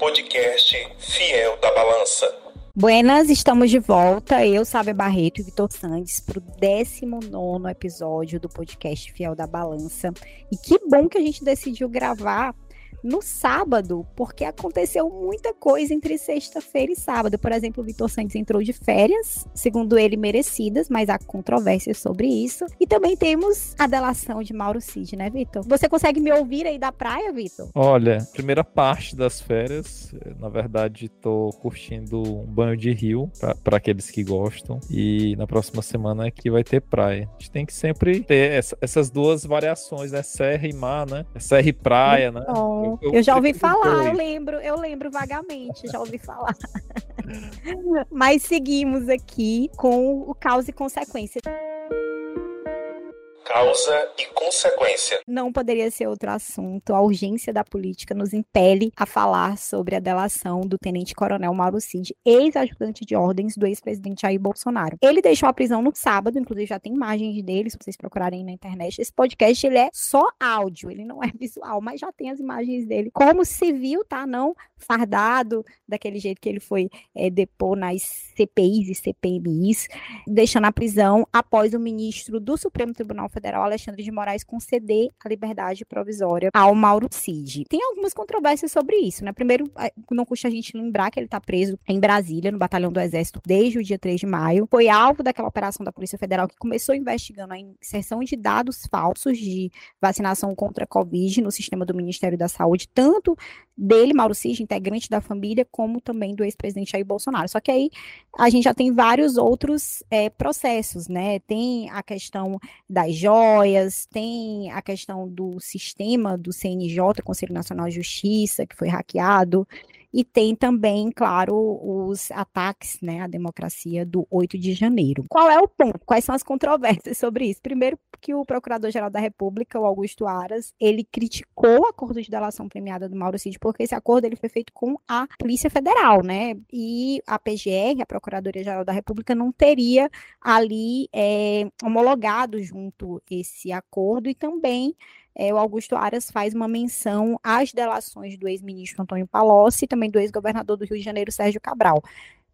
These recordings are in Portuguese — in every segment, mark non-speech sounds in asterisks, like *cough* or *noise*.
podcast Fiel da Balança. Buenas, estamos de volta. Eu, Sábia Barreto e Vitor Sandes para o 19 episódio do podcast Fiel da Balança. E que bom que a gente decidiu gravar no sábado, porque aconteceu muita coisa entre sexta-feira e sábado. Por exemplo, o Vitor Santos entrou de férias, segundo ele, merecidas, mas há controvérsias sobre isso. E também temos a delação de Mauro Cid, né, Vitor? Você consegue me ouvir aí da praia, Vitor? Olha, primeira parte das férias, na verdade, tô curtindo um banho de rio, para aqueles que gostam. E na próxima semana que vai ter praia. A gente tem que sempre ter essa, essas duas variações, né? Serra e mar, né? Serra e praia, Muito né? Bom. Eu, eu já ouvi falar, eu lembro, eu lembro vagamente, já ouvi falar. *laughs* Mas seguimos aqui com o causa e consequência causa e consequência. Não poderia ser outro assunto. A urgência da política nos impele a falar sobre a delação do tenente-coronel Mauro Cid, ex-ajudante de ordens do ex-presidente Jair Bolsonaro. Ele deixou a prisão no sábado, inclusive já tem imagens dele, se vocês procurarem na internet. Esse podcast ele é só áudio, ele não é *laughs* visual, mas já tem as imagens dele como civil, tá? Não fardado, daquele jeito que ele foi é, depor nas CPIs e CPMIs, deixando a prisão após o ministro do Supremo Tribunal Federal Alexandre de Moraes conceder a liberdade provisória ao Mauro Cid. Tem algumas controvérsias sobre isso, né? Primeiro, não custa a gente lembrar que ele está preso em Brasília, no Batalhão do Exército, desde o dia 3 de maio. Foi alvo daquela operação da Polícia Federal que começou investigando a inserção de dados falsos de vacinação contra a Covid no sistema do Ministério da Saúde, tanto dele, Mauro Cid, integrante da família, como também do ex-presidente Jair Bolsonaro. Só que aí a gente já tem vários outros é, processos, né? Tem a questão das joias, tem a questão do sistema do CNJ, Conselho Nacional de Justiça, que foi hackeado. E tem também, claro, os ataques né, à democracia do 8 de janeiro. Qual é o ponto? Quais são as controvérsias sobre isso? Primeiro, que o Procurador-Geral da República, o Augusto Aras, ele criticou o acordo de delação premiada do Mauro Cid, porque esse acordo ele foi feito com a Polícia Federal, né? E a PGR, a Procuradoria-Geral da República, não teria ali é, homologado junto esse acordo e também é, o Augusto Aras faz uma menção às delações do ex-ministro Antônio Palocci e também do ex-governador do Rio de Janeiro, Sérgio Cabral.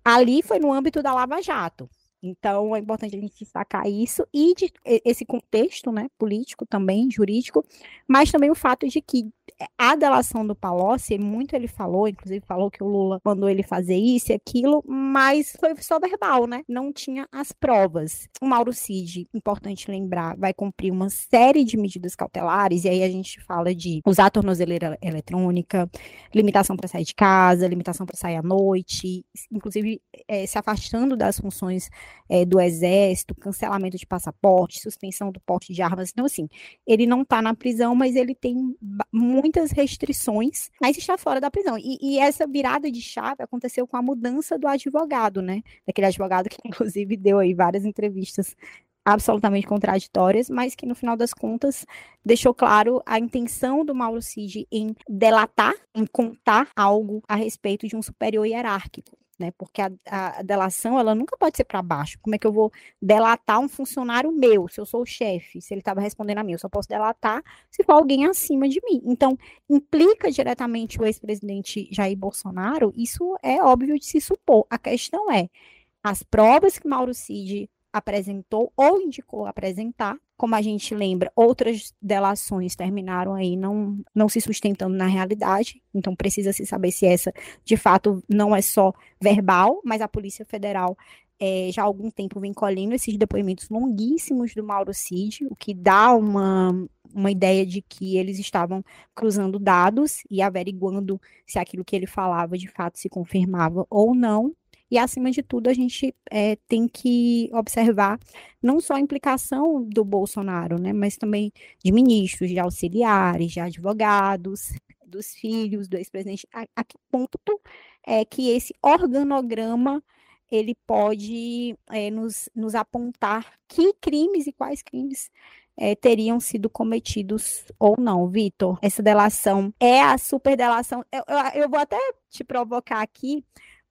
Ali foi no âmbito da Lava Jato. Então, é importante a gente destacar isso e de, esse contexto né, político também, jurídico, mas também o fato de que a delação do Palocci, muito ele falou, inclusive falou que o Lula mandou ele fazer isso e aquilo, mas foi só verbal, né? Não tinha as provas. O Mauro Cid, importante lembrar, vai cumprir uma série de medidas cautelares, e aí a gente fala de usar tornozeleira eletrônica, limitação para sair de casa, limitação para sair à noite, inclusive é, se afastando das funções é, do exército, cancelamento de passaporte, suspensão do porte de armas. Então, assim, ele não está na prisão, mas ele tem muitas restrições, mas está fora da prisão. E, e, essa virada de chave aconteceu com a mudança do advogado, né? Daquele advogado que, *laughs* inclusive, deu aí várias entrevistas absolutamente contraditórias, mas que no final das contas deixou claro a intenção do Mauro Cid em delatar, em contar algo a respeito de um superior hierárquico né? Porque a, a, delação ela nunca pode ser para baixo. Como é que eu vou delatar um funcionário meu, se eu sou o chefe, se ele estava respondendo a mim? Eu só posso delatar se for alguém acima de mim. Então, implica diretamente o ex-presidente Jair Bolsonaro, isso é óbvio de se supor. A questão é as provas que Mauro Cid apresentou ou indicou apresentar como a gente lembra, outras delações terminaram aí não, não se sustentando na realidade, então precisa se saber se essa, de fato, não é só verbal, mas a Polícia Federal é, já há algum tempo vem colhendo esses depoimentos longuíssimos do Mauro Cid, o que dá uma, uma ideia de que eles estavam cruzando dados e averiguando se aquilo que ele falava de fato se confirmava ou não, e, acima de tudo, a gente é, tem que observar não só a implicação do Bolsonaro, né, mas também de ministros, de auxiliares, de advogados, dos filhos do ex-presidente. A, a, que ponto é que esse organograma ele pode é, nos, nos apontar que crimes e quais crimes é, teriam sido cometidos ou não, Vitor. Essa delação é a superdelação. Eu, eu, eu vou até te provocar aqui,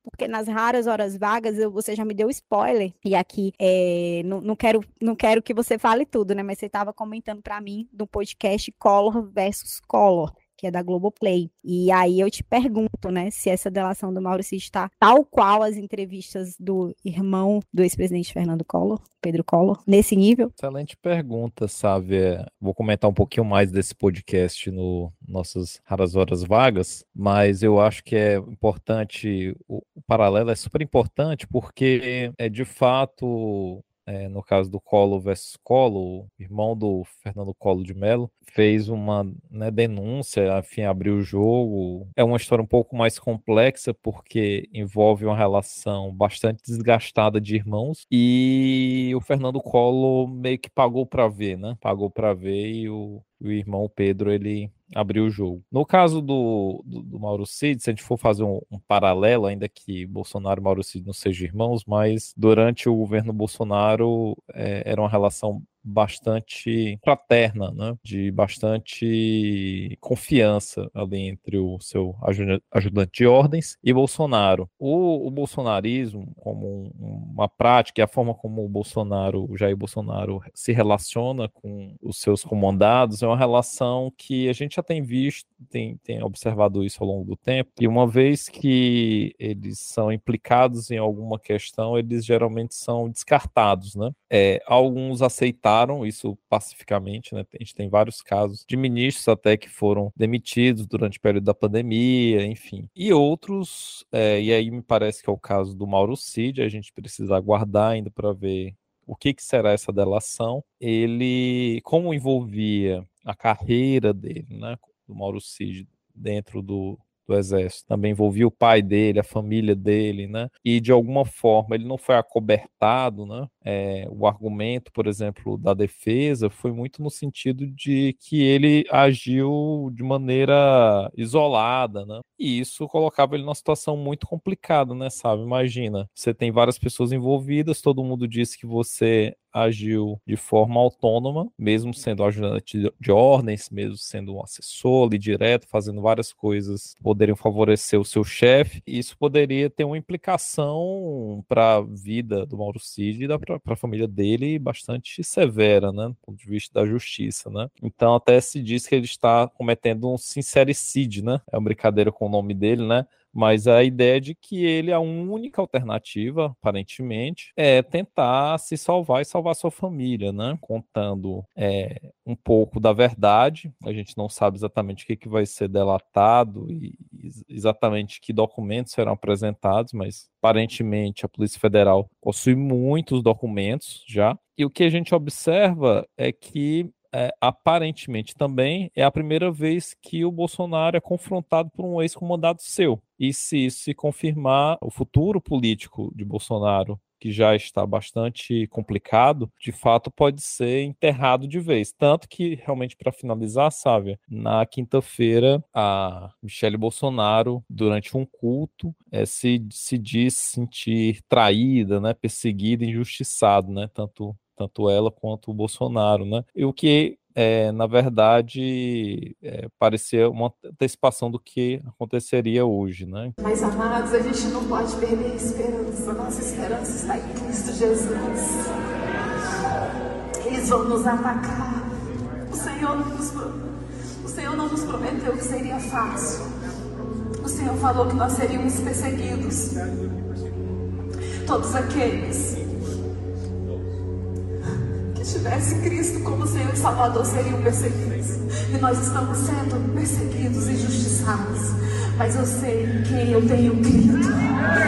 porque nas raras horas vagas eu, você já me deu spoiler, e aqui é, não, não, quero, não quero que você fale tudo, né? Mas você estava comentando para mim no podcast Collor versus Collor, que é da Globoplay. E aí eu te pergunto, né, se essa delação do Maurício está tal qual as entrevistas do irmão do ex-presidente Fernando Collor, Pedro Collor, nesse nível? Excelente pergunta, sabe? Vou comentar um pouquinho mais desse podcast no nossas raras horas vagas, mas eu acho que é importante, paralelo é super importante porque é de fato é, no caso do Colo versus Colo, o irmão do Fernando Colo de Mello, fez uma né, denúncia, enfim, abriu o jogo. É uma história um pouco mais complexa, porque envolve uma relação bastante desgastada de irmãos, e o Fernando Colo meio que pagou para ver, né? Pagou para ver e o, o irmão Pedro, ele abriu o jogo. No caso do, do, do Mauro Cid, se a gente for fazer um, um, paralelo, ainda que Bolsonaro e Mauro Cid não sejam irmãos, mas durante o governo Bolsonaro é, era uma relação bastante fraterna, né? de bastante confiança ali entre o seu ajudante de ordens e Bolsonaro. O, o bolsonarismo, como uma prática, e a forma como o Bolsonaro, o Jair Bolsonaro, se relaciona com os seus comandados, é uma relação que a gente já tem visto, tem, tem observado isso ao longo do tempo, e uma vez que eles são implicados em alguma questão, eles geralmente são descartados, né? É, alguns isso pacificamente, né? A gente tem vários casos de ministros até que foram demitidos durante o período da pandemia, enfim. E outros, é, e aí me parece que é o caso do Mauro Cid, a gente precisa aguardar ainda para ver o que, que será essa delação. Ele, como envolvia a carreira dele, né, do Mauro Cid dentro do, do exército. Também envolvia o pai dele, a família dele, né? E de alguma forma ele não foi acobertado, né? É, o argumento, por exemplo, da defesa foi muito no sentido de que ele agiu de maneira isolada, né? E isso colocava ele numa situação muito complicada, né? Sabe? Imagina, você tem várias pessoas envolvidas, todo mundo disse que você agiu de forma autônoma, mesmo sendo ajudante de ordens, mesmo sendo um assessor ali direto, fazendo várias coisas que poderiam favorecer o seu chefe. Isso poderia ter uma implicação para a vida do Mauro Cid e para a família dele bastante severa, né, do ponto de vista da justiça, né. Então até se diz que ele está cometendo um sincericídio, né, é uma brincadeira com o nome dele, né, mas a ideia de que ele, a única alternativa, aparentemente, é tentar se salvar e salvar sua família, né? Contando é, um pouco da verdade. A gente não sabe exatamente o que, que vai ser delatado e exatamente que documentos serão apresentados, mas aparentemente a Polícia Federal possui muitos documentos já. E o que a gente observa é que é, aparentemente também é a primeira vez que o Bolsonaro é confrontado por um ex-comandado seu. E se isso se confirmar, o futuro político de Bolsonaro, que já está bastante complicado, de fato pode ser enterrado de vez. Tanto que, realmente, para finalizar, Sávia, na quinta-feira, a Michele Bolsonaro, durante um culto, é, se, se diz sentir traída, né, perseguida, injustiçada, né, tanto tanto ela quanto o Bolsonaro, né? E o que é, na verdade, é, parecia uma antecipação do que aconteceria hoje, né? Mas, amados, a gente não pode perder a esperança. Nossa esperança está em Cristo Jesus. Eles vão nos atacar. O Senhor não nos, o Senhor não nos prometeu que seria fácil. O Senhor falou que nós seríamos perseguidos. Todos aqueles tivesse Cristo como Senhor e Salvador, seriam perseguidos. E nós estamos sendo perseguidos e injustiçados. Mas eu sei em quem eu tenho crido.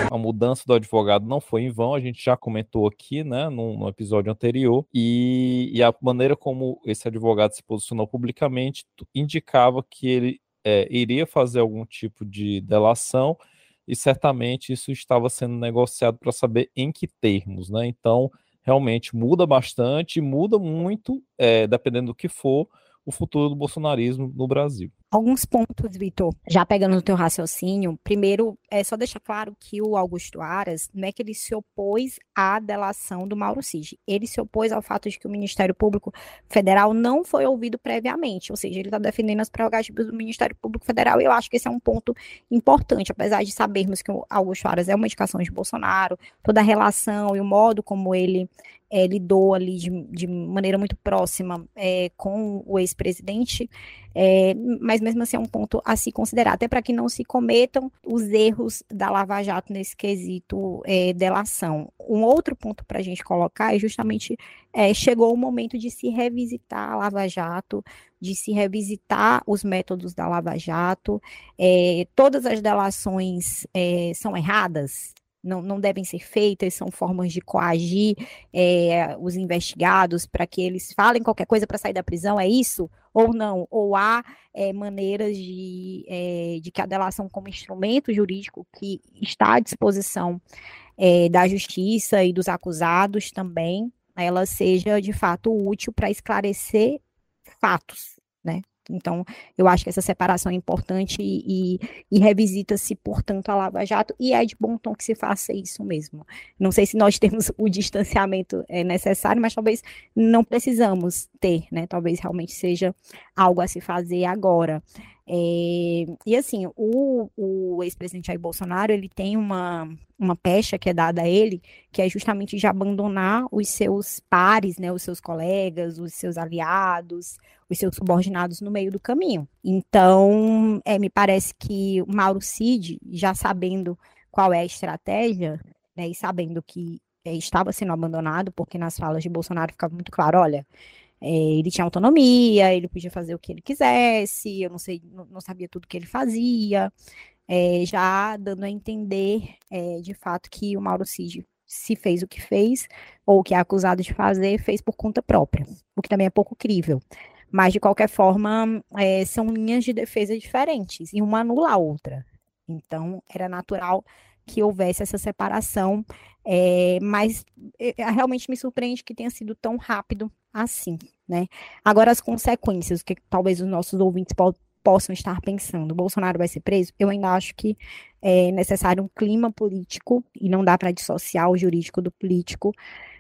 A mudança do advogado não foi em vão, a gente já comentou aqui, né, no, no episódio anterior, e, e, a maneira como esse advogado se posicionou publicamente indicava que ele é, iria fazer algum tipo de delação e certamente isso estava sendo negociado para saber em que termos, né? Então, realmente muda bastante, muda muito, é, dependendo do que for, o futuro do bolsonarismo no Brasil. Alguns pontos, Vitor, já pegando no teu raciocínio. Primeiro, é só deixar claro que o Augusto Aras não é que ele se opôs à delação do Mauro Cid. Ele se opôs ao fato de que o Ministério Público Federal não foi ouvido previamente. Ou seja, ele está defendendo as prerrogativas do Ministério Público Federal. E eu acho que esse é um ponto importante, apesar de sabermos que o Augusto Aras é uma indicação de Bolsonaro, toda a relação e o modo como ele é, lidou ali de, de, maneira muito próxima é, com o ex-presidente, é, mas mesmo assim é um ponto a se considerar, até para que não se cometam os erros da Lava Jato nesse quesito delação. Um outro ponto para a gente colocar é justamente chegou o momento de se revisitar a Lava Jato, de se revisitar os métodos da Lava Jato. Todas as delações são erradas, não, não devem ser feitas, são formas de coagir é, os investigados para que eles falem qualquer coisa para sair da prisão, é isso? Ou não? Ou há é, maneiras de, é, de que a delação como instrumento jurídico que está à disposição da justiça e dos acusados também, ela seja de fato útil para esclarecer fatos, né? Então, eu acho que essa separação é importante e, e revisita-se, portanto, a Lava Jato, e é de bom tom que se faça isso mesmo. Não sei se nós *laughs* temos o distanciamento é, necessário, mas talvez não precisamos ter, né? Talvez realmente seja algo a se fazer agora. É, e assim, o, o ex-presidente Jair Bolsonaro, ele tem uma, uma pecha que é dada a ele, que é justamente de abandonar os seus pares, né, os seus colegas, os seus aliados, os seus subordinados no meio do caminho. Então, é, me parece que o Mauro Cid, já sabendo qual é a estratégia, né, e sabendo que é, estava sendo abandonado, porque nas falas de Bolsonaro ficava muito claro, olha, é, ele tinha autonomia, ele podia fazer o que ele quisesse, eu não sei, não, não sabia tudo que ele fazia, é, já dando a entender é, de fato que o Mauro Cid se fez o que fez, ou o que é acusado de fazer, fez por conta própria, o que também é pouco crível. Mas, de qualquer forma, é, são linhas de defesa diferentes, e uma anula a outra. Então, era natural que houvesse essa separação, é, mas é, realmente me surpreende que tenha sido tão rápido assim, né? Agora, as consequências, que talvez os nossos ouvintes po possam estar pensando, Bolsonaro vai ser preso? Eu ainda acho que é necessário um clima político, e não dá para dissociar o jurídico do político,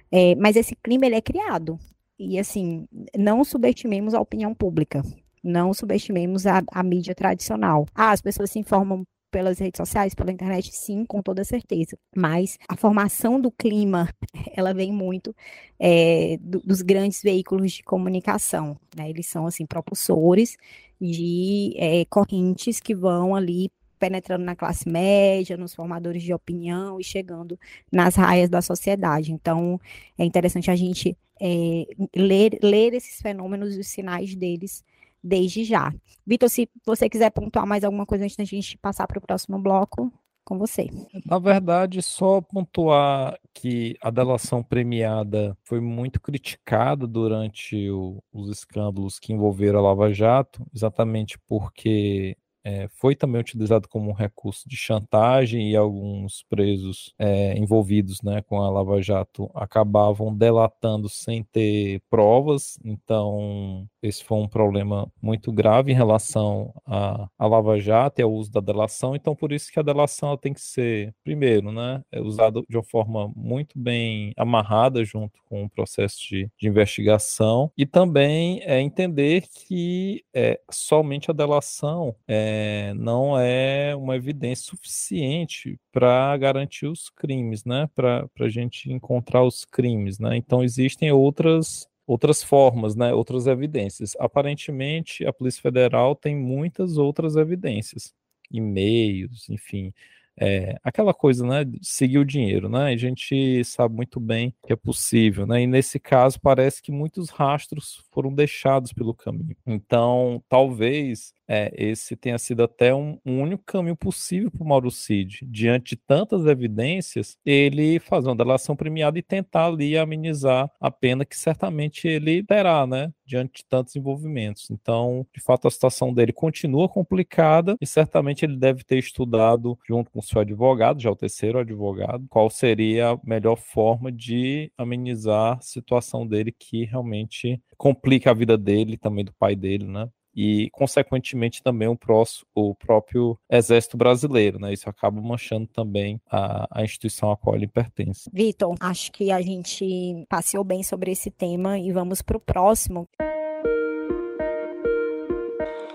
é, mas esse clima ele é criado. E assim, não subestimemos a opinião pública, não subestimemos a, a mídia tradicional. Ah, as pessoas se informam pelas redes sociais, pela internet, sim, com toda certeza. Mas a formação do clima, *laughs* ela vem muito é, do, dos grandes veículos de comunicação. Né? Eles são, assim, propulsores de é, correntes que vão ali penetrando na classe média, nos formadores de opinião e chegando nas raias da sociedade. Então, é interessante a gente é, ler, ler esses fenômenos e os sinais deles desde já. Vitor, se você quiser pontuar mais alguma coisa antes da gente passar para o próximo bloco, com você. Na verdade, só pontuar que a delação premiada foi muito criticada durante o, os escândalos que envolveram a Lava Jato, exatamente porque é, foi também utilizado como um recurso de chantagem e alguns presos é, envolvidos né, com a Lava Jato acabavam delatando sem ter provas, então esse foi um problema muito grave em relação à, Lava Jato e ao uso da delação, então por isso que a delação tem que ser, primeiro, né, é usada de uma forma muito bem amarrada junto com o processo de, de investigação. E também é entender que é, somente a delação é, é, não é uma evidência suficiente para garantir os crimes, né? Para a gente encontrar os crimes, né? Então existem outras outras formas, né? Outras evidências. Aparentemente, a Polícia Federal tem muitas outras evidências, e-mails, enfim. É, aquela coisa, né, seguir o dinheiro, né, a gente sabe muito bem que é possível, né, e nesse caso parece que muitos rastros foram deixados pelo caminho. Então, talvez é, esse tenha sido até um, um único caminho possível para o Mauro Cid. Diante de tantas evidências, ele fazer uma delação premiada e tentar ali amenizar a pena que certamente ele terá, né? Diante de tantos envolvimentos. Então, de fato, a situação dele continua complicada e certamente ele deve ter estudado, junto com seu advogado, já o terceiro advogado, qual seria a melhor forma de amenizar a situação dele que realmente complica a vida dele e também do pai dele, né? E, consequentemente, também o, próximo, o próprio Exército Brasileiro, né? Isso acaba manchando também a, a instituição a qual ele pertence. Vitor, acho que a gente passeou bem sobre esse tema e vamos para o próximo.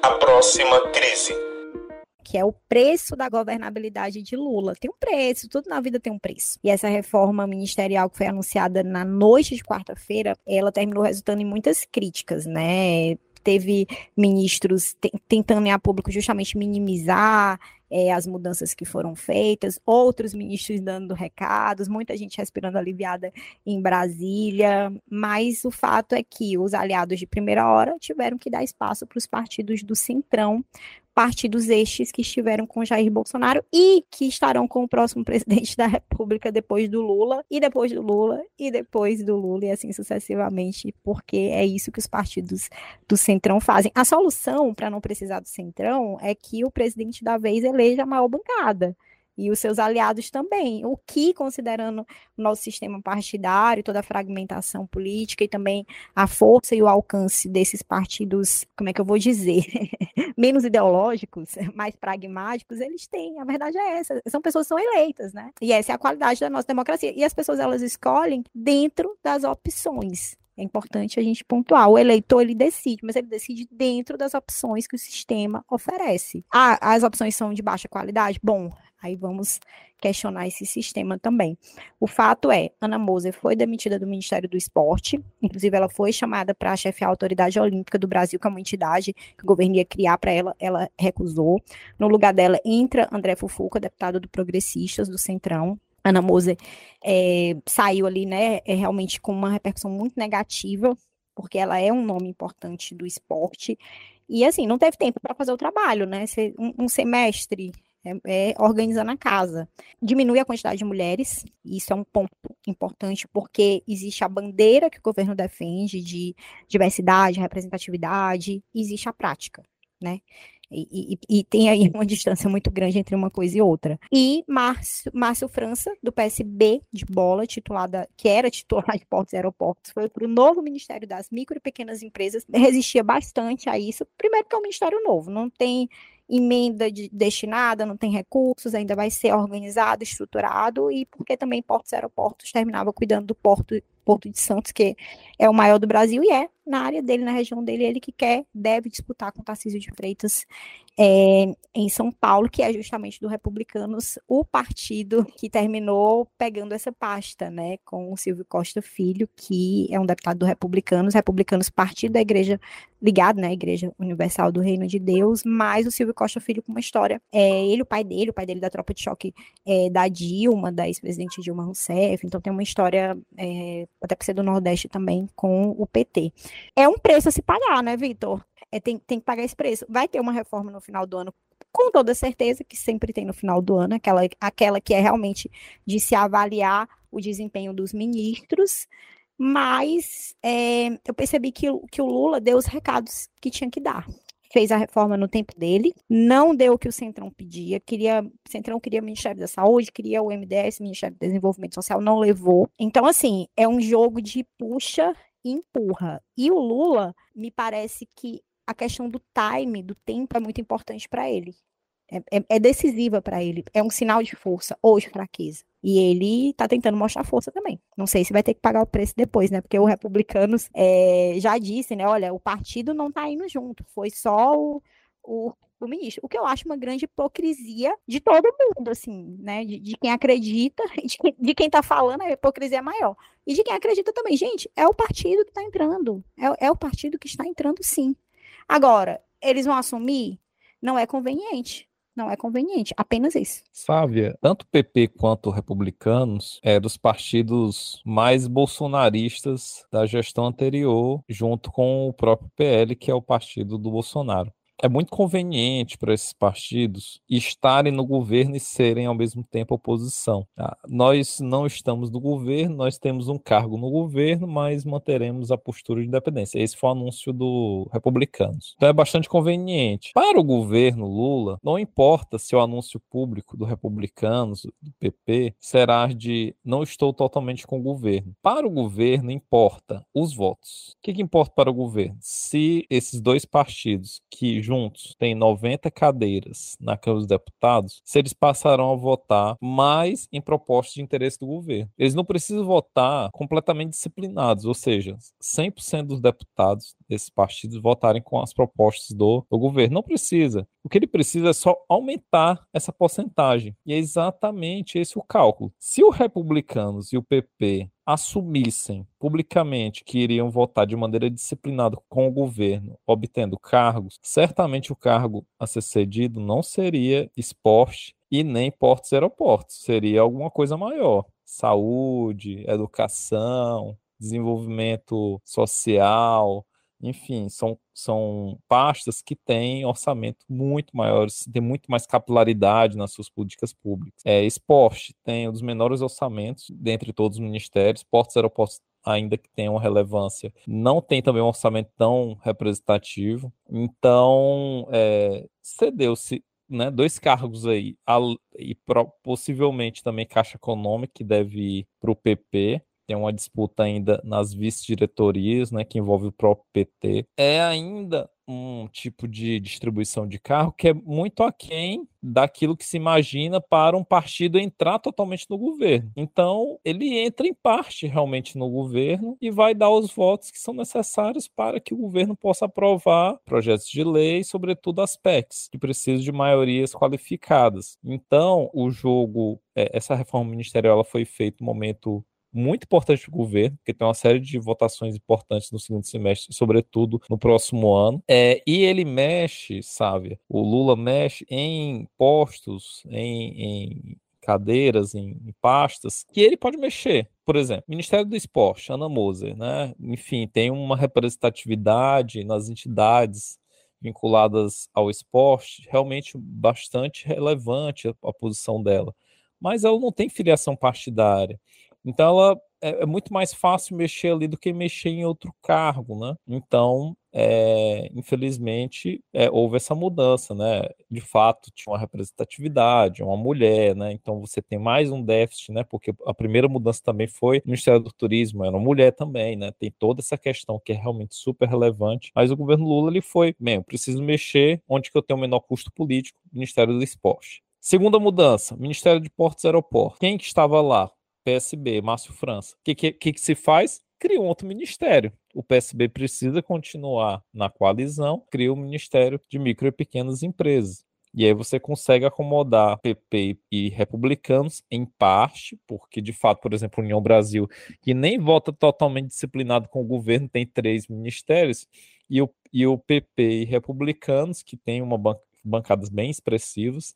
A próxima crise que é o preço da governabilidade de Lula. Tem um preço, tudo na vida tem um preço. E essa reforma ministerial que foi anunciada na noite de quarta-feira, ela terminou resultando em muitas críticas, né? Teve ministros tentando em a público justamente minimizar é, as mudanças que foram feitas, outros ministros dando recados, muita gente respirando aliviada em Brasília, mas o fato é que os aliados de primeira hora tiveram que dar espaço para os partidos do Centrão partidos estes que estiveram com Jair Bolsonaro e que estarão com o próximo *laughs* presidente da República depois do Lula, e depois do Lula, e depois do Lula, e assim sucessivamente, porque é isso que os partidos do Centrão fazem. A solução para não precisar do Centrão é que o presidente da vez eleja a maior bancada e os seus aliados também. O que, considerando o nosso sistema partidário, toda a fragmentação política e também a força e o alcance desses partidos, como é que eu vou dizer, *laughs* menos ideológicos, *laughs* mais pragmáticos, eles têm. A verdade é essa. São pessoas que são eleitas, né? E essa é a qualidade da nossa democracia. E as pessoas, elas escolhem dentro das opções. É importante a gente pontuar. O eleitor ele decide, mas ele decide dentro das opções que o sistema oferece. Ah, as opções são de baixa qualidade? Bom, Aí vamos questionar esse sistema também. O fato é, Ana Moser foi demitida do Ministério do Esporte, inclusive ela foi chamada para chefiar a Autoridade Olímpica do Brasil, que é uma entidade que o governo ia criar para ela, ela recusou. No lugar dela entra André Fufuca, deputado do Progressistas, do Centrão, Ana Moser é, saiu ali, né, é, realmente com uma repercussão muito negativa, porque ela é um nome importante do esporte, e assim, não teve tempo para fazer o trabalho, né, um, semestre é, é organizando a casa. Diminui a quantidade de mulheres, isso é um ponto importante, porque existe a bandeira que o governo defende de diversidade, representatividade, existe a prática, né? E, e, e, tem aí *laughs* uma distância muito grande entre uma coisa e outra. E Márcio, Márcio França, do PSB de bola, titulada, que era titular de portos e aeroportos, foi para o novo Ministério das Micro e Pequenas Empresas, resistia bastante a isso. Primeiro, que é um ministério novo, não tem emenda de, destinada, não tem recursos, ainda vai ser organizado, estruturado, e porque também Portos e Aeroportos terminava cuidando do Porto, Porto de Santos, que é o maior do Brasil, e é na área dele, na região dele, ele que quer, deve disputar com Tarcísio de Freitas é, em São Paulo, que é justamente do Republicanos, o partido que terminou pegando essa pasta, né, com o Silvio Costa Filho, que é um deputado do Republicanos, Republicanos partido da igreja, ligado, né, Igreja Universal do Reino de Deus, mas o Silvio Costa Filho com uma história, é, ele, o pai dele, o pai dele da tropa de choque é, da Dilma, da ex-presidente Dilma Rousseff, então tem uma história, é, até por ser do Nordeste também, com o PT. É um preço a se pagar, né, Vitor? é, tem, tem que pagar esse preço. Vai ter uma reforma no final do ano, com toda certeza, que sempre tem no final do ano, aquela, aquela que é realmente de se avaliar o desempenho dos ministros, mas é, eu percebi que, que o Lula deu os recados que tinha que dar. Fez a reforma no tempo dele, não deu o que o Centrão pedia, queria, Centrão queria o Ministério da Saúde, queria o MDS, Ministério do Desenvolvimento Social, não levou. Então, assim, é um jogo de puxa e empurra. E o Lula, me parece que a questão do time, do tempo, é muito importante para ele. É, é, é decisiva para ele. É um sinal de força ou de fraqueza. E ele está tentando mostrar força também. Não sei se vai ter que pagar o preço depois, né? Porque o Republicanos é, já disse, né? Olha, o partido não está indo junto. Foi só o, o, o, ministro. O que eu acho uma grande hipocrisia de todo mundo, assim, né? De, de quem acredita, *laughs* de, de quem está falando, a hipocrisia é maior. E de quem acredita também. Gente, é o partido que está entrando. É, é o partido que está entrando, sim. Agora, eles vão assumir? Não é conveniente. Não é conveniente, apenas isso. Sávia, tanto o PP quanto republicanos é dos partidos mais bolsonaristas da gestão anterior, junto com o próprio PL, que é o partido do Bolsonaro é muito conveniente para esses partidos estarem no governo e serem ao mesmo tempo oposição. Tá? Nós não estamos no governo, nós temos um cargo no governo, mas manteremos a postura de independência. Esse foi o anúncio do Republicanos. Então é bastante conveniente. Para o governo Lula, não importa se o anúncio público do Republicanos, do PP, será de não estou totalmente com o governo. Para o governo, importa os votos. O que, que importa para o governo? Se esses dois partidos que juntos têm 90 cadeiras na Câmara dos Deputados, se eles passarão a votar mais em propostas de interesse do governo. Eles não precisam votar completamente disciplinados, ou seja, 100% dos deputados desses partidos votarem com as propostas do, do governo. Não precisa. O que ele precisa é só aumentar essa porcentagem. E é exatamente esse o cálculo. Se os republicanos e o PP assumissem publicamente que iriam votar de maneira disciplinada com o governo, obtendo cargos, certamente o cargo a ser cedido não seria esporte e nem portos e aeroportos, seria alguma coisa maior. Saúde, educação, desenvolvimento social, enfim, são, são pastas que têm orçamento muito maiores, têm muito mais capilaridade nas suas políticas públicas. É, esporte tem um dos menores orçamentos dentre todos os ministérios, portos e aeroportos ainda que tenham relevância, não tem também um orçamento tão representativo. Então, é, cedeu-se né, dois cargos aí, e possivelmente também Caixa Econômica, que deve ir para o PP, tem uma disputa ainda nas vice-diretorias, né, que envolve o próprio PT. É ainda um tipo de distribuição de carro que é muito aquém daquilo que se imagina para um partido entrar totalmente no governo. Então, ele entra em parte realmente no governo e vai dar os votos que são necessários para que o governo possa aprovar projetos de lei, sobretudo as PECs, que precisam de maiorias qualificadas. Então, o jogo, é, essa reforma ministerial ela foi feita no momento muito importante para o governo, porque tem uma série de votações importantes no segundo semestre, sobretudo no próximo ano. É, e ele mexe, sabe? O Lula mexe em postos, em, em cadeiras, em, em, pastas, que ele pode mexer. Por exemplo, Ministério do Esporte, Ana Moser, né? Enfim, tem uma representatividade nas entidades vinculadas ao esporte realmente bastante relevante a, a posição dela. Mas ela não tem filiação partidária. Então ela é, é, muito mais fácil mexer ali do que mexer em outro cargo, né? Então, é, infelizmente, é, houve essa mudança, né? De fato, tinha uma representatividade, uma mulher, né? Então você tem mais um déficit, né? Porque a primeira mudança também foi no Ministério do Turismo, era uma mulher também, né? Tem toda essa questão que é realmente super relevante. Mas o governo Lula ele foi, bem, eu preciso mexer onde que eu tenho o menor custo político, Ministério do Esporte. Segunda mudança, Ministério de Portos e Aeroportos. Quem que estava lá? PSB, Márcio França. O que, que, que, se faz? Cria um outro ministério. O PSB precisa continuar na coalizão, cria o um Ministério de Micro e Pequenas Empresas. E aí você consegue acomodar PP e republicanos em parte, porque de fato, por exemplo, União Brasil, que nem vota totalmente disciplinado com o governo, tem três ministérios, e o, e o PP e republicanos, que tem uma ban bancadas bem expressivas,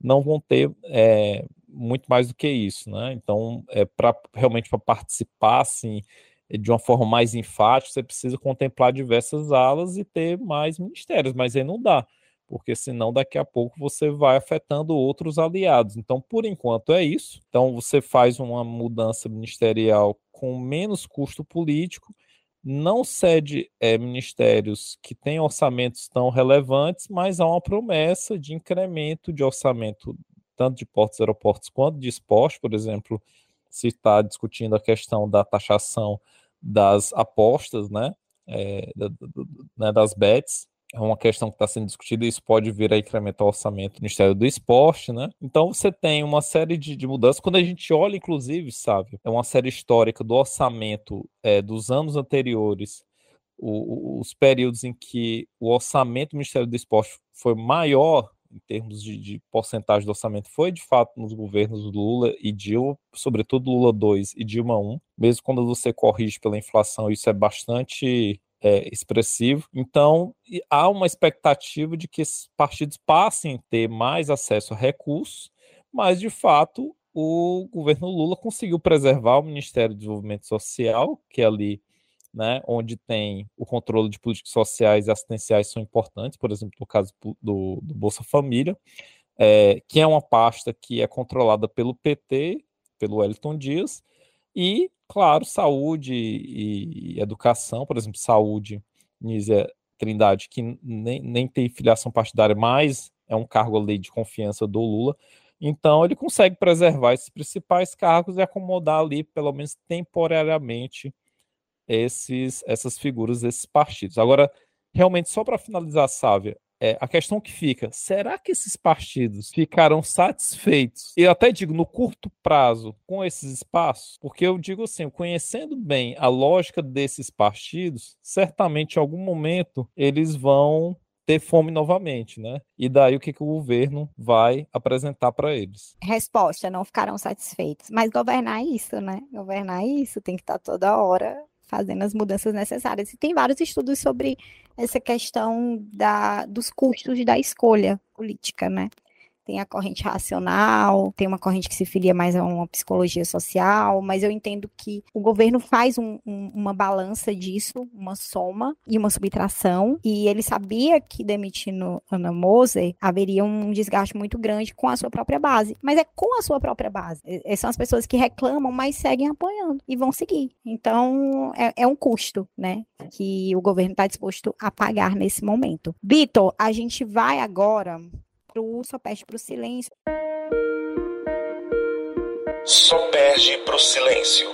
não vão ter é, muito mais do que isso, né? Então, é, para realmente para participar assim, de uma forma mais enfática, você precisa contemplar diversas alas e ter mais ministérios, mas aí não dá, porque senão daqui a pouco você vai afetando outros aliados. Então, por enquanto é isso. Então, você faz uma mudança ministerial com menos custo político, não cede é, ministérios que têm orçamentos tão relevantes, mas há uma promessa de incremento de orçamento tanto de portos aeroportos quanto de esporte, por exemplo, se está discutindo a questão da taxação das apostas, né, é, da, né, das bets, é uma questão que está sendo discutida e isso pode vir a incrementar o orçamento do Ministério do Esporte, né? Então você tem uma série de, de mudanças. Quando a gente olha, inclusive, sabe, é uma série histórica do orçamento é, dos anos anteriores, o, os períodos em que o orçamento do Ministério do Esporte foi maior em termos de, de, porcentagem do orçamento foi de fato nos governos Lula e Dilma, sobretudo Lula 2 e Dilma 1. Mesmo quando você corrige pela inflação, isso é bastante é, expressivo. Então, há uma expectativa de que esses partidos passem a ter mais acesso a recursos, mas de fato o governo Lula conseguiu preservar o Ministério do Desenvolvimento Social, que é ali né, onde tem o controle de políticas sociais e assistenciais são importantes, por exemplo, no caso do, do Bolsa Família, é, que é uma pasta que é controlada pelo PT, pelo Wellington Dias, e, claro, saúde e, e educação, por exemplo, saúde, Nízia Trindade, que nem, nem tem filiação partidária, mas é um cargo ali de confiança do Lula, então ele consegue preservar esses principais cargos e acomodar ali, pelo menos temporariamente, esses, essas figuras, esses partidos. Agora, realmente, só para finalizar, Sávia, É, a questão que fica, será que esses partidos ficarão satisfeitos, eu até digo no curto prazo, com esses espaços? Porque eu digo assim, conhecendo bem a lógica desses partidos, certamente em algum momento eles vão ter fome novamente, né? E daí o que, que o governo vai apresentar para eles? Resposta: não ficarão satisfeitos. Mas governar é isso, né? Governar é isso, tem que estar toda hora fazendo as mudanças necessárias. E tem vários estudos sobre essa questão da, dos custos da escolha política, né? Tem a corrente racional, tem uma corrente que se filia mais a uma psicologia social, mas eu entendo que o governo faz um, um, uma balança disso, uma soma e uma subtração, e ele sabia que demitindo Ana Moser haveria um desgaste muito grande com a sua própria base, mas é com a sua própria base. E, são as pessoas que reclamam, mas seguem apoiando e vão seguir. Então, é, é um custo, né, que o governo está disposto a pagar nesse momento. Vitor, a gente vai agora pro Só Perde pro Silêncio. Só perde pro silêncio.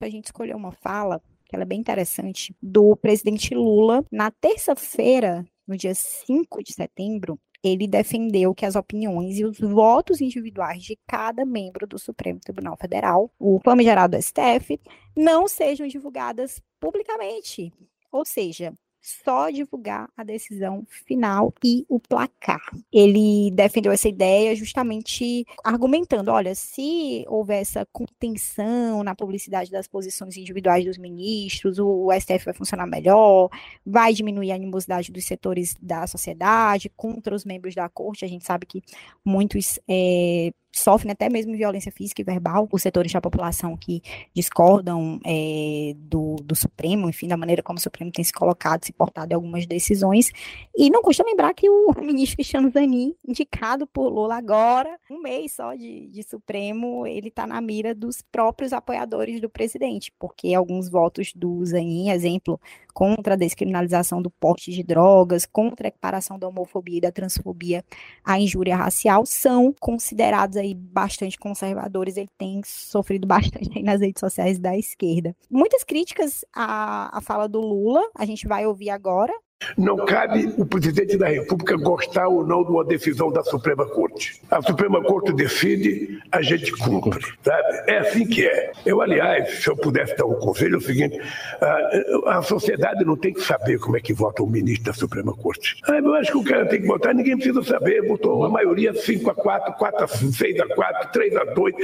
A gente escolheu uma fala, que ela é bem interessante, do presidente Lula, na terça-feira, no dia 5 de setembro, ele defendeu que as opiniões e os votos individuais de cada membro do Supremo Tribunal Federal, o famigerado STF, não sejam divulgadas publicamente. Ou seja, só divulgar a decisão final e o placar. Ele defendeu essa ideia justamente argumentando: olha, se houver essa contenção na publicidade das posições individuais dos ministros, o STF vai funcionar melhor, vai diminuir a animosidade dos setores da sociedade contra os membros da corte. A gente sabe que muitos. É, sofrem até mesmo violência física e verbal por setores da população que discordam é, do, do Supremo, enfim, da maneira como o Supremo tem se colocado, se portado em algumas decisões. E não custa lembrar que o *laughs* ministro Cristiano Zanin, indicado por Lula agora, um mês só de, de Supremo, ele está na mira dos próprios apoiadores do presidente, porque alguns votos do Zanin, exemplo, contra a descriminalização do porte de drogas, contra a equiparação da homofobia e da transfobia à injúria racial, são considerados bastante conservadores. Ele tem sofrido bastante nas redes sociais da esquerda. Muitas críticas à, à fala do Lula, a gente vai ouvir agora, não cabe o presidente da República gostar ou não de uma decisão da Suprema Corte. A Suprema Corte decide, a gente cumpre, sabe? É assim que é. Eu, aliás, se eu pudesse dar um conselho, é o seguinte: a, a sociedade não tem que saber como é que vota o ministro da Suprema Corte. Ah, eu acho que o cara tem que votar, ninguém precisa saber. Votou a maioria 5 a 4, 4 a 6 a 4, 3 a 2.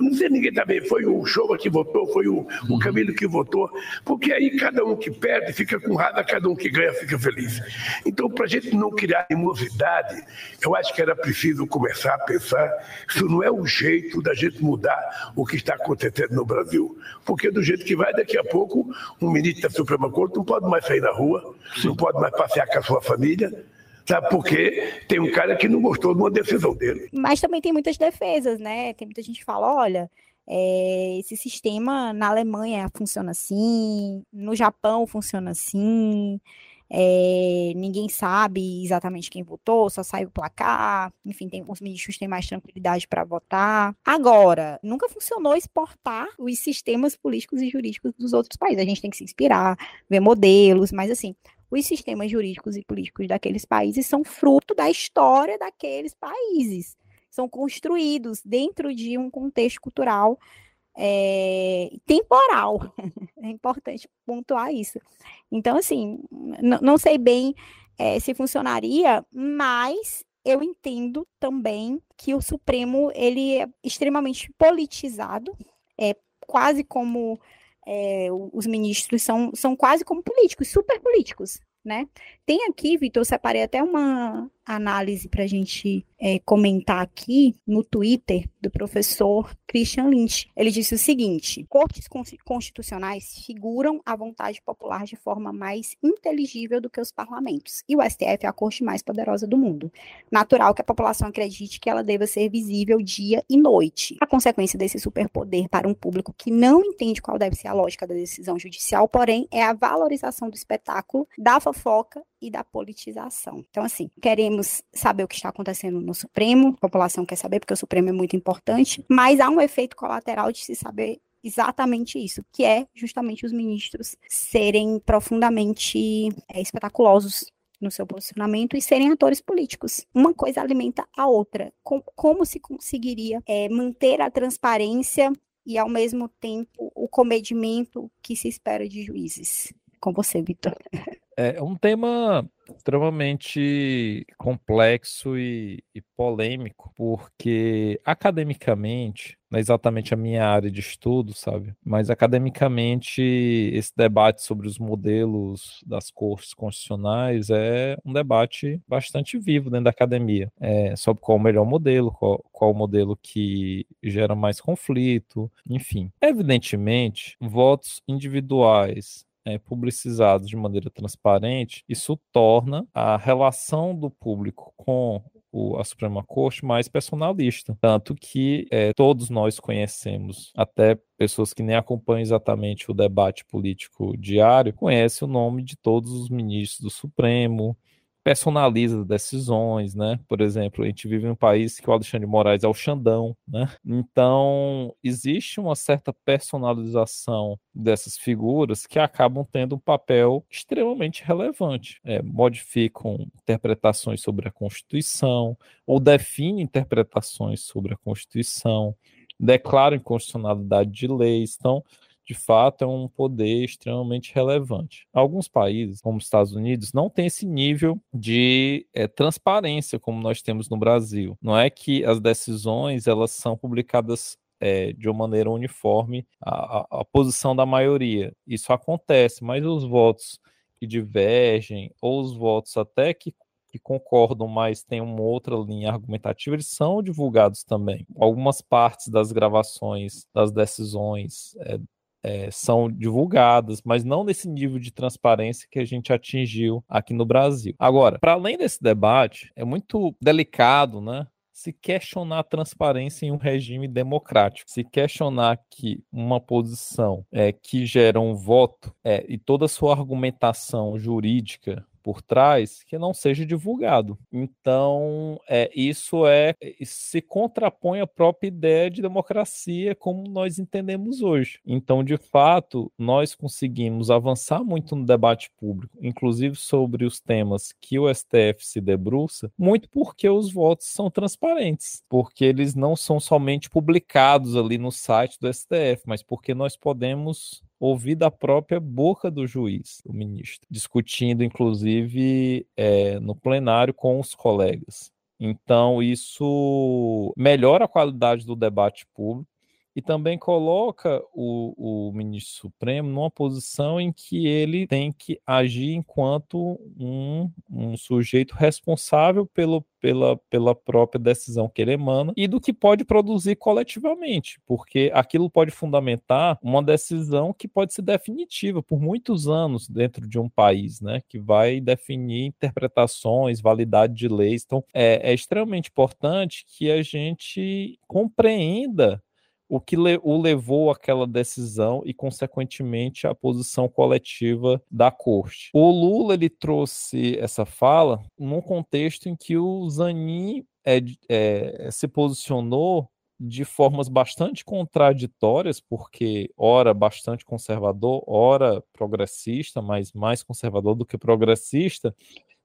Não sei ninguém também. Foi o Showa que votou, foi o, o Camilo que votou. Porque aí cada um que perde fica com raiva, cada um que ganha fica feliz. Então, para a gente não criar animosidade, eu acho que era preciso começar a pensar se não é o jeito da gente mudar o que está acontecendo no Brasil. Porque do jeito que vai, daqui a pouco, um ministro da Suprema Corte não pode mais sair na rua, não pode mais passear com a sua família, Sabe por quê? Tem um cara que não gostou de uma decisão dele. Mas também tem muitas defesas, né? Tem muita gente que fala, olha, é, esse sistema na Alemanha funciona assim, no Japão funciona assim, é, ninguém sabe exatamente quem votou, só sai o placar, enfim, tem, os ministros têm mais tranquilidade para votar. Agora, nunca funcionou exportar os sistemas políticos e jurídicos dos outros países. A gente tem que se inspirar, ver modelos, mas assim, os sistemas jurídicos e políticos daqueles países são fruto da história daqueles países. São construídos dentro de um contexto cultural é, temporal. *laughs* é importante pontuar isso. Então, assim, não sei bem é, se funcionaria, mas eu entendo também que o Supremo ele é extremamente politizado, é quase como é, os ministros são, são quase como políticos, super políticos, né? Tem aqui, Vitor, eu separei até uma análise para a gente é, comentar aqui no Twitter do professor Christian Lynch. Ele disse o seguinte: cortes constitucionais figuram a vontade popular de forma mais inteligível do que os parlamentos, e o STF é a corte mais poderosa do mundo. Natural que a população acredite que ela deva ser visível dia e noite. A consequência desse superpoder para um público que não entende qual deve ser a lógica da decisão judicial, porém, é a valorização do espetáculo, da fofoca e da politização. Então, assim, queremos saber o que está acontecendo no Supremo, a população quer saber, porque o Supremo é muito importante, mas há um efeito colateral de se saber exatamente isso, que é justamente os ministros serem profundamente é, espetaculosos no seu posicionamento e serem atores políticos. Uma coisa alimenta a outra. Com, como se conseguiria é, manter a transparência e, ao mesmo tempo, o comedimento que se espera de juízes? Com você, Vitor. *laughs* É um tema extremamente complexo e, e, polêmico, porque academicamente, não é exatamente a minha área de estudo, sabe? Mas academicamente, esse debate sobre os modelos das cortes constitucionais é um debate bastante vivo dentro da academia. É, sobre qual o melhor modelo, qual, qual o modelo que gera mais conflito, enfim. Evidentemente, votos individuais é, publicizados de maneira transparente, isso torna a relação do público com o, a Suprema Corte mais personalista. Tanto que é, todos nós conhecemos, até pessoas que nem acompanham exatamente o debate político diário, conhecem o nome de todos os ministros do Supremo, personaliza decisões, né? Por exemplo, a gente vive em um país que o Alexandre de Moraes é o Xandão, né? Então, existe uma certa personalização dessas figuras que acabam tendo um papel extremamente relevante. É, modificam interpretações sobre a Constituição ou definem interpretações sobre a Constituição, declaram inconstitucionalidade de leis. Então, de fato é um poder extremamente relevante. Alguns países, como os Estados Unidos, não têm esse nível de é, transparência como nós temos no Brasil. Não é que as decisões elas são publicadas é, de uma maneira uniforme a, a, a posição da maioria. Isso acontece, mas os votos que divergem ou os votos até que que concordam, mas têm uma outra linha argumentativa, eles são divulgados também. Algumas partes das gravações, das decisões é, é, são divulgadas, mas não nesse nível de transparência que a gente atingiu aqui no Brasil. Agora, para além desse debate, é muito delicado, né? se questionar a transparência em um regime democrático, se questionar que uma posição é, que gera um voto é, e toda a sua argumentação jurídica por trás que não seja divulgado. Então, é, isso é se contrapõe à própria ideia de democracia como nós entendemos hoje. Então, de fato, nós conseguimos avançar muito no debate público, inclusive sobre os temas que o STF se debruça, muito porque os votos são transparentes, porque eles não são somente publicados ali no site do STF, mas porque nós podemos ouvir da própria boca do juiz, o ministro, discutindo, inclusive, é, no plenário com os colegas. Então, isso melhora a qualidade do debate público e também coloca o, o ministro Supremo numa posição em que ele tem que agir enquanto um, um sujeito responsável pelo, pela, pela própria decisão que ele emana e do que pode produzir coletivamente, porque aquilo pode fundamentar uma decisão que pode ser definitiva por muitos anos dentro de um país, né, que vai definir interpretações, validade de leis. Então, é, é extremamente importante que a gente compreenda o que o levou àquela decisão e, consequentemente, à posição coletiva da corte. O Lula ele trouxe essa fala num contexto em que o Zanin é, é, se posicionou de formas bastante contraditórias, porque ora bastante conservador, ora progressista, mas mais conservador do que progressista,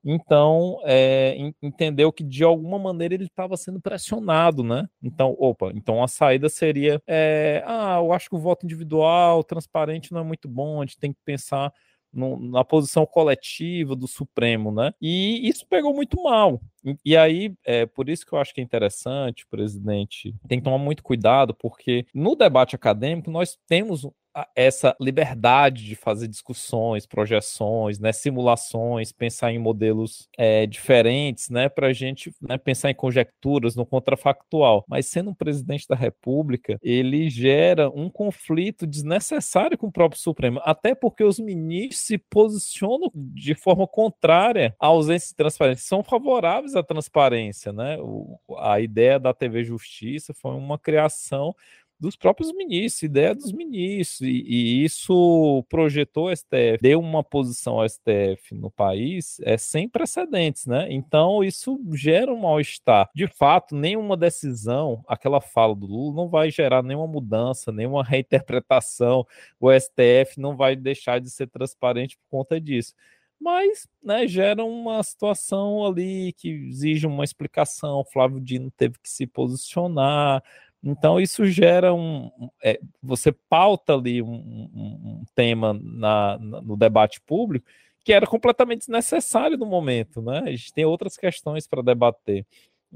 então é, entendeu que de alguma maneira ele estava sendo pressionado, né? Então, opa, então a saída seria: é, ah, eu acho que o voto individual, transparente, não é muito bom, a gente tem que pensar no, na posição coletiva do Supremo, né? E isso pegou muito mal. E, e aí, é por isso que eu acho que é interessante, presidente, tem que tomar muito cuidado, porque no debate acadêmico nós temos essa liberdade de fazer discussões, projeções, né, simulações, pensar em modelos é, diferentes, né, para a gente né, pensar em conjecturas no contrafactual. Mas sendo um presidente da República, ele gera um conflito desnecessário com o próprio Supremo, até porque os ministros se posicionam de forma contrária à ausência de transparência, são favoráveis à transparência, né? O, a ideia da TV Justiça foi uma criação dos próprios ministros, ideia dos ministros, e, e, isso projetou o STF, deu uma posição ao STF no país é sem precedentes, né? Então isso gera um mal-estar. De fato, nenhuma decisão, aquela fala do Lula, não vai gerar nenhuma mudança, nenhuma reinterpretação. O STF não vai deixar de ser transparente por conta disso mas né, gera uma situação ali que exige uma explicação. O Flávio Dino teve que se posicionar. Então, isso gera um. É, você pauta ali um, um, um tema na, na, no debate público que era completamente desnecessário no momento, né? A gente tem outras questões para debater.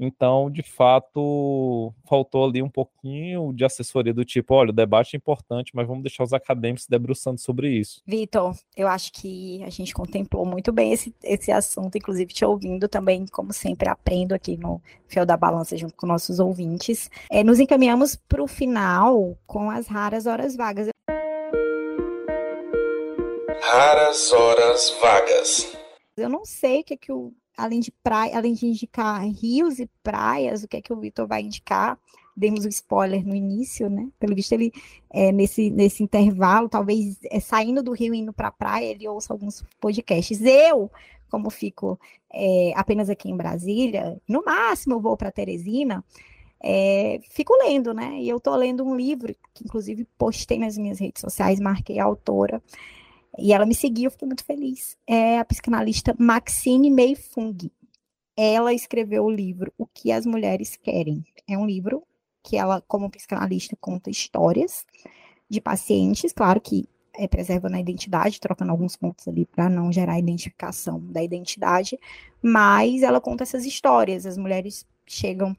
Então, de fato, faltou ali um pouquinho de assessoria do tipo, olha, o debate é importante, mas vamos deixar os acadêmicos debruçando sobre isso. Vitor, eu acho que a gente contemplou muito bem esse, esse assunto, inclusive te ouvindo também, como sempre, aprendo aqui no Fiel da Balança junto com nossos ouvintes. É, nos encaminhamos para o final com as raras horas vagas. Raras horas vagas. Eu não sei o que, é que o além de praia, além de indicar rios e praias, o que é que o Vitor vai indicar? Demos um spoiler no início, né? Pelo visto, ele, é, nesse, nesse intervalo, talvez é, saindo do rio e indo para a praia, ele ouça alguns podcasts. Eu, como fico é, apenas aqui em Brasília, no máximo eu vou para Teresina, é, fico lendo, né? E eu estou lendo um livro, que inclusive postei nas minhas redes sociais, marquei a autora, e ela me seguiu, eu fiquei muito feliz. É a psicanalista Maxine Mei Fung. Ela escreveu o livro O que as mulheres querem. É um livro que ela, como psicanalista, conta histórias de pacientes, claro que é, preservando a identidade, trocando alguns pontos ali para não gerar identificação da identidade, mas ela conta essas histórias. As mulheres chegam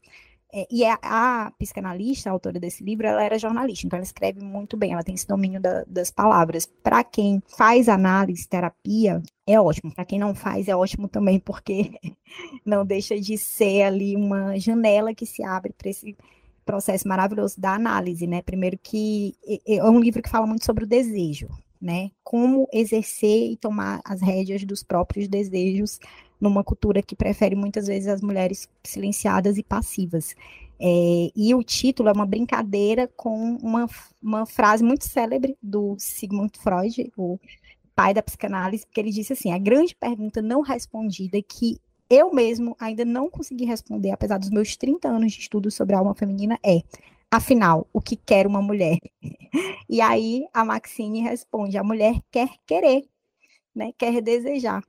é, e a, a, psicanalista, a autora desse livro, ela era jornalista, então ela escreve muito bem, ela tem esse domínio da, das palavras. Para quem faz análise, terapia, é ótimo. Para quem não faz, é ótimo também, porque *laughs* não deixa de ser ali uma janela que se abre para esse processo maravilhoso da análise, né? Primeiro que é um livro que fala muito sobre o desejo, né? Como exercer e tomar as rédeas dos próprios desejos numa cultura que prefere muitas vezes as mulheres silenciadas e passivas. É, e o título é uma brincadeira com uma, uma frase muito célebre do Sigmund Freud, o pai da psicanálise, que ele disse assim: a grande pergunta não respondida que eu mesmo ainda não consegui responder, apesar dos meus 30 anos de estudo sobre a alma feminina, é: afinal, o que quer uma mulher? *laughs* E aí a Maxine responde: a mulher quer querer, né? Quer desejar.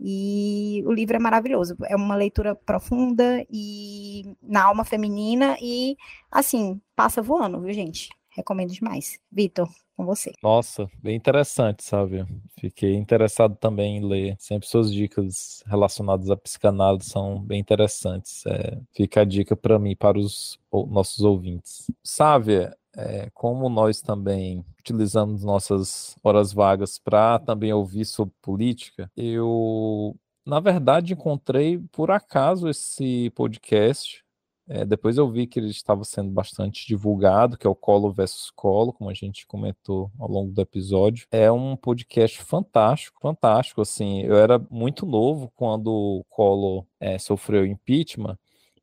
E o livro é maravilhoso, é uma leitura profunda e na alma feminina e assim, passa voando, viu, gente? Recomendo demais. Vitor, com você. Nossa, bem interessante, sabe? Fiquei interessado também em ler. Sempre suas dicas relacionadas à psicanálise são bem interessantes. É, fica a dica para mim, para os nossos ouvintes. Sávia, é, como nós também utilizamos nossas horas vagas para também ouvir sobre política, eu, na verdade, encontrei por acaso esse podcast. É, depois eu vi que ele estava sendo bastante divulgado, que é o Colo versus Colo, como a gente comentou ao longo do episódio. É um podcast fantástico, fantástico. Assim, eu era muito novo quando o Colo é, sofreu impeachment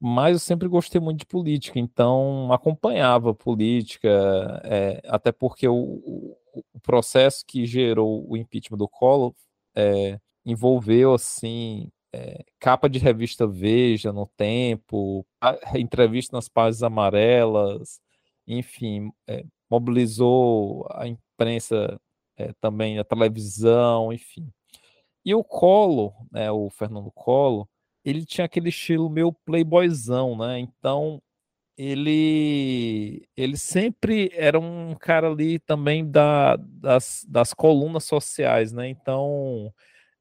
mas eu sempre gostei muito de política, então acompanhava política, é, até porque o, o, processo que gerou o impeachment do Collor é, envolveu assim é, capa de revista Veja no Tempo, entrevista nas páginas amarelas, enfim, mobilizou a imprensa também, a televisão, enfim. E o Collor, né, o Fernando Collor, ele tinha aquele estilo meio playboyzão, né? Então ele ele sempre era um cara ali também da, das, das colunas sociais, né? Então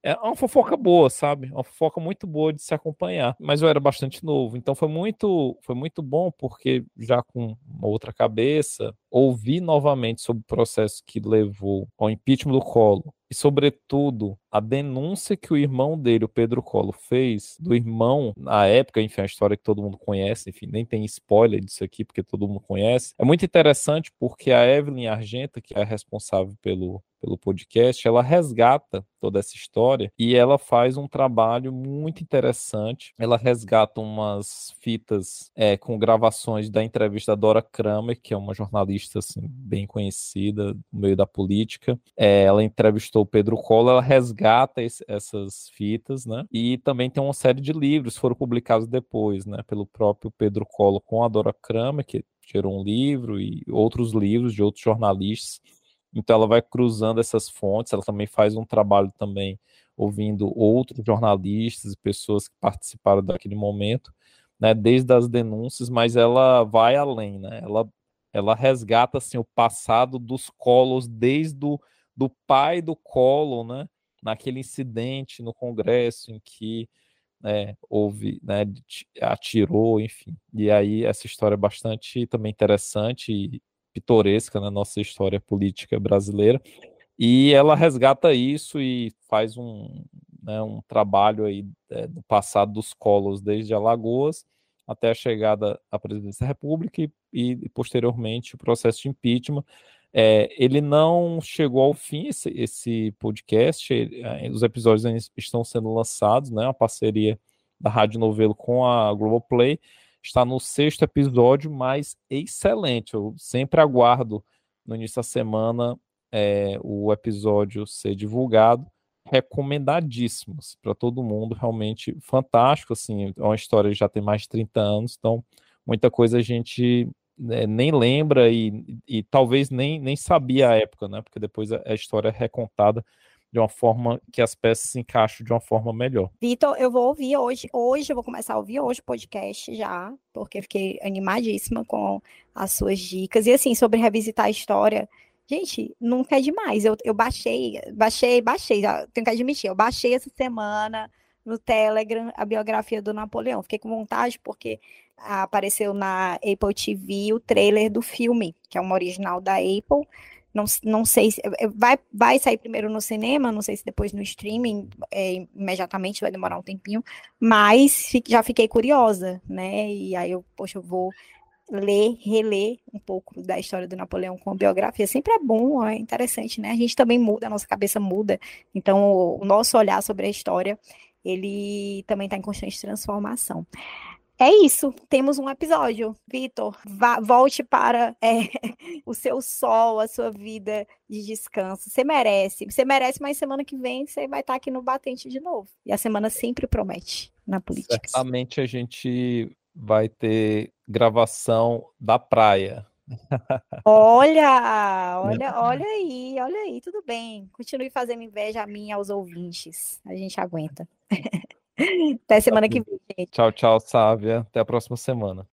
é uma fofoca boa, sabe? Uma fofoca muito boa de se acompanhar. Mas eu era bastante novo, então foi muito, foi muito bom porque já com uma outra cabeça, ouvi novamente sobre o processo que levou ao impeachment do Collor e, sobretudo, a denúncia que o irmão dele, o Pedro Collor, fez do irmão, na época, enfim, a história que todo mundo conhece, enfim, nem tem spoiler disso aqui, porque todo mundo conhece. É muito interessante porque a Evelyn Argenta, que é responsável pelo, pelo podcast, ela resgata toda essa história e ela faz um trabalho muito interessante. Ela resgata umas fitas é, com gravações da entrevista da Dora Kramer, que é uma jornalista assim, bem conhecida no meio da política. É, ela entrevistou o Pedro Collor, ela resgata esse, essas fitas, né? E também tem uma série de livros foram publicados depois, né? Pelo próprio Pedro Collor com a Dora Kramer, que gerou um livro e outros livros de outros jornalistas então ela vai cruzando essas fontes, ela também faz um trabalho também ouvindo outros jornalistas, pessoas que participaram daquele momento, né, desde as denúncias, mas ela vai além, né? Ela, ela resgata assim o passado dos Colos desde o do pai do Collor, né? Naquele incidente no Congresso em que né, houve, né, atirou, enfim. E aí essa história é bastante também interessante e pitoresca na nossa história política brasileira. E ela resgata isso e faz um, né, um trabalho aí é, do passado dos colos desde Alagoas até a chegada à presidência da República e, e posteriormente o processo de impeachment. É, ele não chegou ao fim, esse, esse podcast, ele, é, os episódios estão sendo lançados, né, uma parceria da Rádio Novelo com a Globoplay, está no sexto episódio, mas excelente, eu sempre aguardo no início da semana é, o episódio ser divulgado, recomendadíssimos para todo mundo, realmente fantástico, assim, é uma história que já tem mais de 30 anos, então muita coisa a gente né, nem lembra e, e, talvez nem, nem sabia a época, né, porque depois a, a história é recontada de uma forma que as peças se encaixam de uma forma melhor. Vitor, eu vou ouvir hoje, hoje eu vou começar a ouvir hoje o podcast já, porque fiquei animadíssima com as suas dicas, e assim, sobre revisitar a história, Gente, nunca é demais. Eu, eu baixei, baixei, baixei, tenho que admitir, eu baixei essa semana no Telegram a biografia do Napoleão. Fiquei com vontade porque apareceu na Apple TV o trailer do filme, que é uma original da Apple. Não, não sei se é, vai, vai sair primeiro no cinema, não sei se depois no streaming, é, imediatamente vai demorar um tempinho, mas já fiquei curiosa, né? E aí eu, poxa, eu vou ler, reler um pouco da história do Napoleão com biografia. Sempre é bom, é interessante, né? A gente também muda, a nossa cabeça muda. Então, o, nosso olhar sobre a história, ele também está em constante transformação. É isso, temos um episódio. Vitor, volte para é, *laughs* o seu sol, a sua vida de descanso. Você merece. Você merece, mas semana que vem você vai estar aqui no Batente de novo. E a semana sempre promete na política. Certamente a gente vai ter gravação da praia. Olha, *laughs* olha, olha aí, olha aí, tudo bem. Continue fazendo inveja a mim e aos ouvintes. A gente aguenta. *laughs* Até semana que vem, gente. Tchau, tchau, Sávia. Até a próxima semana.